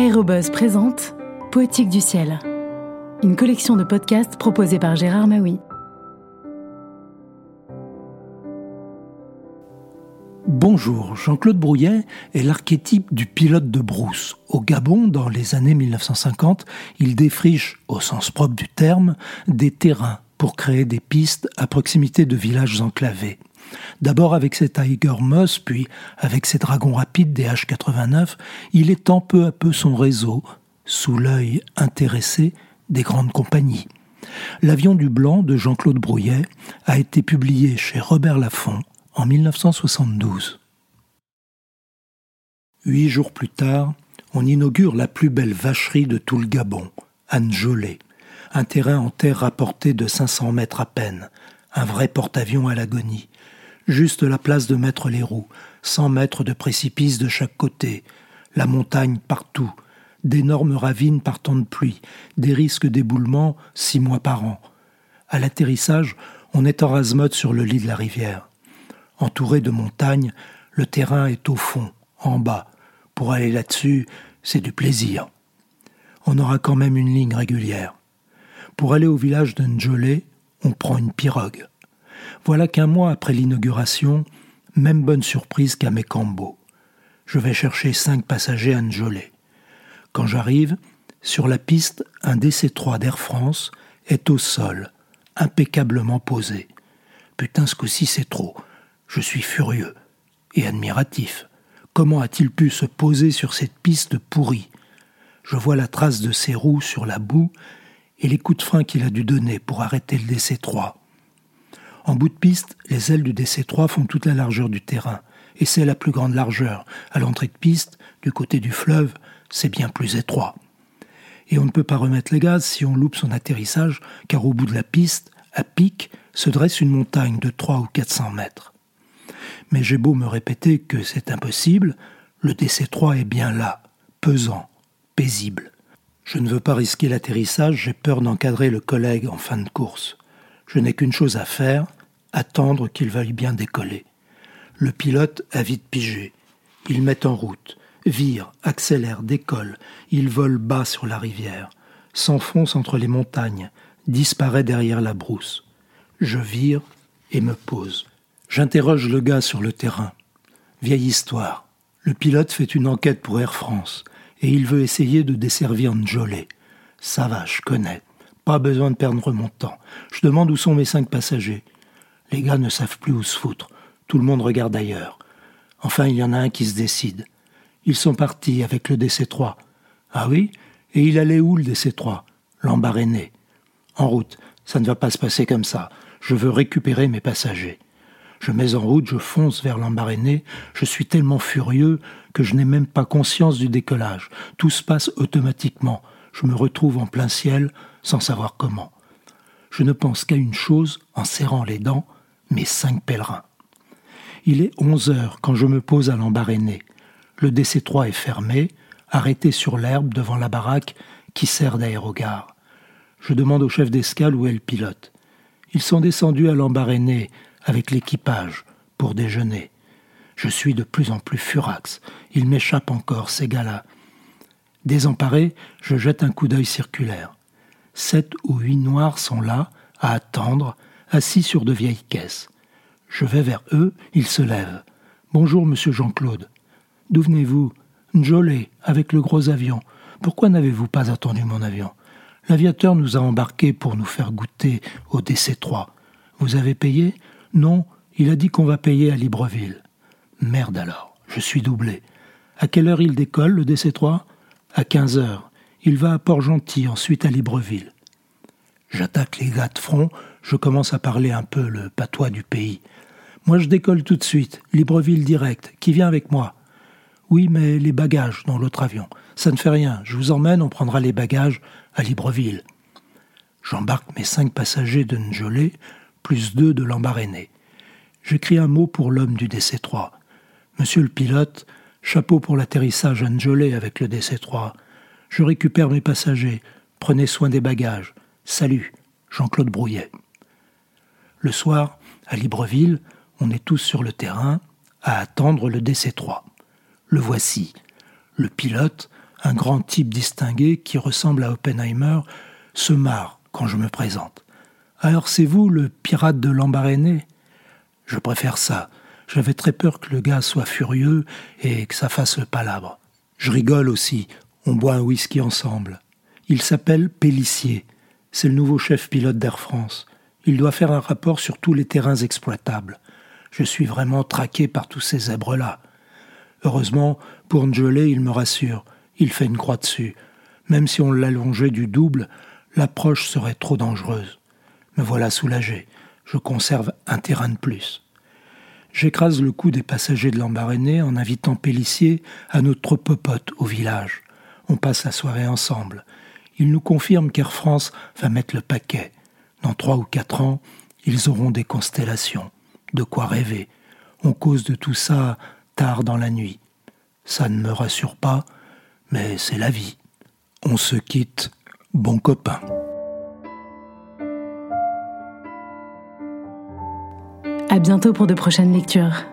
Aérobuzz présente Poétique du ciel, une collection de podcasts proposée par Gérard Maui. Bonjour, Jean-Claude Brouillet est l'archétype du pilote de brousse. Au Gabon, dans les années 1950, il défriche, au sens propre du terme, des terrains pour créer des pistes à proximité de villages enclavés. D'abord avec ses Tiger Moss, puis avec ses dragons rapides des H89, il étend peu à peu son réseau, sous l'œil intéressé des grandes compagnies. L'avion du blanc de Jean-Claude Brouillet a été publié chez Robert Laffont en 1972. Huit jours plus tard, on inaugure la plus belle vacherie de tout le Gabon, Anjolé, un terrain en terre rapporté de 500 mètres à peine, un vrai porte-avions à l'agonie, juste la place de mettre les roues, 100 mètres de précipice de chaque côté, la montagne partout, d'énormes ravines par temps de pluie, des risques d'éboulement six mois par an. À l'atterrissage, on est en rasemote sur le lit de la rivière. Entouré de montagnes, le terrain est au fond, en bas. Pour aller là-dessus, c'est du plaisir. On aura quand même une ligne régulière. Pour aller au village de Njolé, on prend une pirogue. Voilà qu'un mois après l'inauguration, même bonne surprise qu'à Mekambo. Je vais chercher cinq passagers à Njolé. Quand j'arrive, sur la piste, un DC-3 d'Air France est au sol, impeccablement posé. Putain, ce coup-ci, c'est trop. Je suis furieux et admiratif. Comment a-t-il pu se poser sur cette piste pourrie? Je vois la trace de ses roues sur la boue et les coups de frein qu'il a dû donner pour arrêter le DC-3. En bout de piste, les ailes du DC-3 font toute la largeur du terrain, et c'est la plus grande largeur. À l'entrée de piste, du côté du fleuve, c'est bien plus étroit. Et on ne peut pas remettre les gaz si on loupe son atterrissage, car au bout de la piste, à pic, se dresse une montagne de 3 ou 400 mètres. Mais j'ai beau me répéter que c'est impossible, le DC-3 est bien là, pesant, paisible. Je ne veux pas risquer l'atterrissage, j'ai peur d'encadrer le collègue en fin de course. Je n'ai qu'une chose à faire, attendre qu'il veuille bien décoller. Le pilote a vite pigé. Il met en route, vire, accélère, décolle. Il vole bas sur la rivière, s'enfonce entre les montagnes, disparaît derrière la brousse. Je vire et me pose. J'interroge le gars sur le terrain. Vieille histoire. Le pilote fait une enquête pour Air France et il veut essayer de desservir Njolé. Ça va, je connais. Pas besoin de perdre mon temps. Je demande où sont mes cinq passagers. Les gars ne savent plus où se foutre. Tout le monde regarde ailleurs. Enfin, il y en a un qui se décide. Ils sont partis avec le DC-3. Ah oui? Et il allait où le DC-3 L'embarrainé. En route. Ça ne va pas se passer comme ça. Je veux récupérer mes passagers. Je mets en route, je fonce vers l'embarrainé. Je suis tellement furieux que je n'ai même pas conscience du décollage. Tout se passe automatiquement. Je me retrouve en plein ciel, sans savoir comment. Je ne pense qu'à une chose en serrant les dents, mes cinq pèlerins. Il est onze heures quand je me pose à l'embarrainé. Le DC-3 est fermé, arrêté sur l'herbe devant la baraque qui sert d'aérogare. Je demande au chef d'escale où est le pilote. Ils sont descendus à l'embarrainé avec l'équipage pour déjeuner. Je suis de plus en plus furax. Il m'échappe encore, ces gars-là. Désemparé, je jette un coup d'œil circulaire. Sept ou huit noirs sont là, à attendre, assis sur de vieilles caisses. Je vais vers eux, ils se lèvent. Bonjour, monsieur Jean-Claude. D'où venez-vous? Njolé, avec le gros avion. Pourquoi n'avez-vous pas attendu mon avion? L'aviateur nous a embarqués pour nous faire goûter au DC-3. Vous avez payé? Non, il a dit qu'on va payer à Libreville. Merde alors, je suis doublé. À quelle heure il décolle, le DC-3 À 15 heures. Il va à Port-Gentil, ensuite à Libreville. J'attaque les gars de front, je commence à parler un peu le patois du pays. Moi je décolle tout de suite, Libreville direct, qui vient avec moi? Oui, mais les bagages dans l'autre avion. Ça ne fait rien, je vous emmène, on prendra les bagages à Libreville. J'embarque mes cinq passagers de Njolé, plus deux de l'embarrainé. J'écris un mot pour l'homme du DC-3. Monsieur le pilote, chapeau pour l'atterrissage à Njolé avec le DC-3. Je récupère mes passagers. Prenez soin des bagages. Salut, Jean-Claude Brouillet. Le soir, à Libreville, on est tous sur le terrain à attendre le DC-3. Le voici. Le pilote, un grand type distingué qui ressemble à Oppenheimer, se marre quand je me présente. Alors c'est vous le pirate de l'embarrainé Je préfère ça. J'avais très peur que le gars soit furieux et que ça fasse le palabre. Je rigole aussi. On boit un whisky ensemble. Il s'appelle Pellissier. C'est le nouveau chef pilote d'Air France. Il doit faire un rapport sur tous les terrains exploitables. Je suis vraiment traqué par tous ces zèbres-là. Heureusement, pour Njolé, il me rassure. Il fait une croix dessus. Même si on l'allongeait du double, l'approche serait trop dangereuse. Me voilà soulagé. Je conserve un terrain de plus. J'écrase le cou des passagers de l'embarrainé en invitant Pellissier à notre popote au village. On passe la soirée ensemble. Il nous confirme qu'Air France va mettre le paquet. Dans trois ou quatre ans, ils auront des constellations. De quoi rêver. On cause de tout ça tard dans la nuit. Ça ne me rassure pas, mais c'est la vie. On se quitte, bon copain. À bientôt pour de prochaines lectures.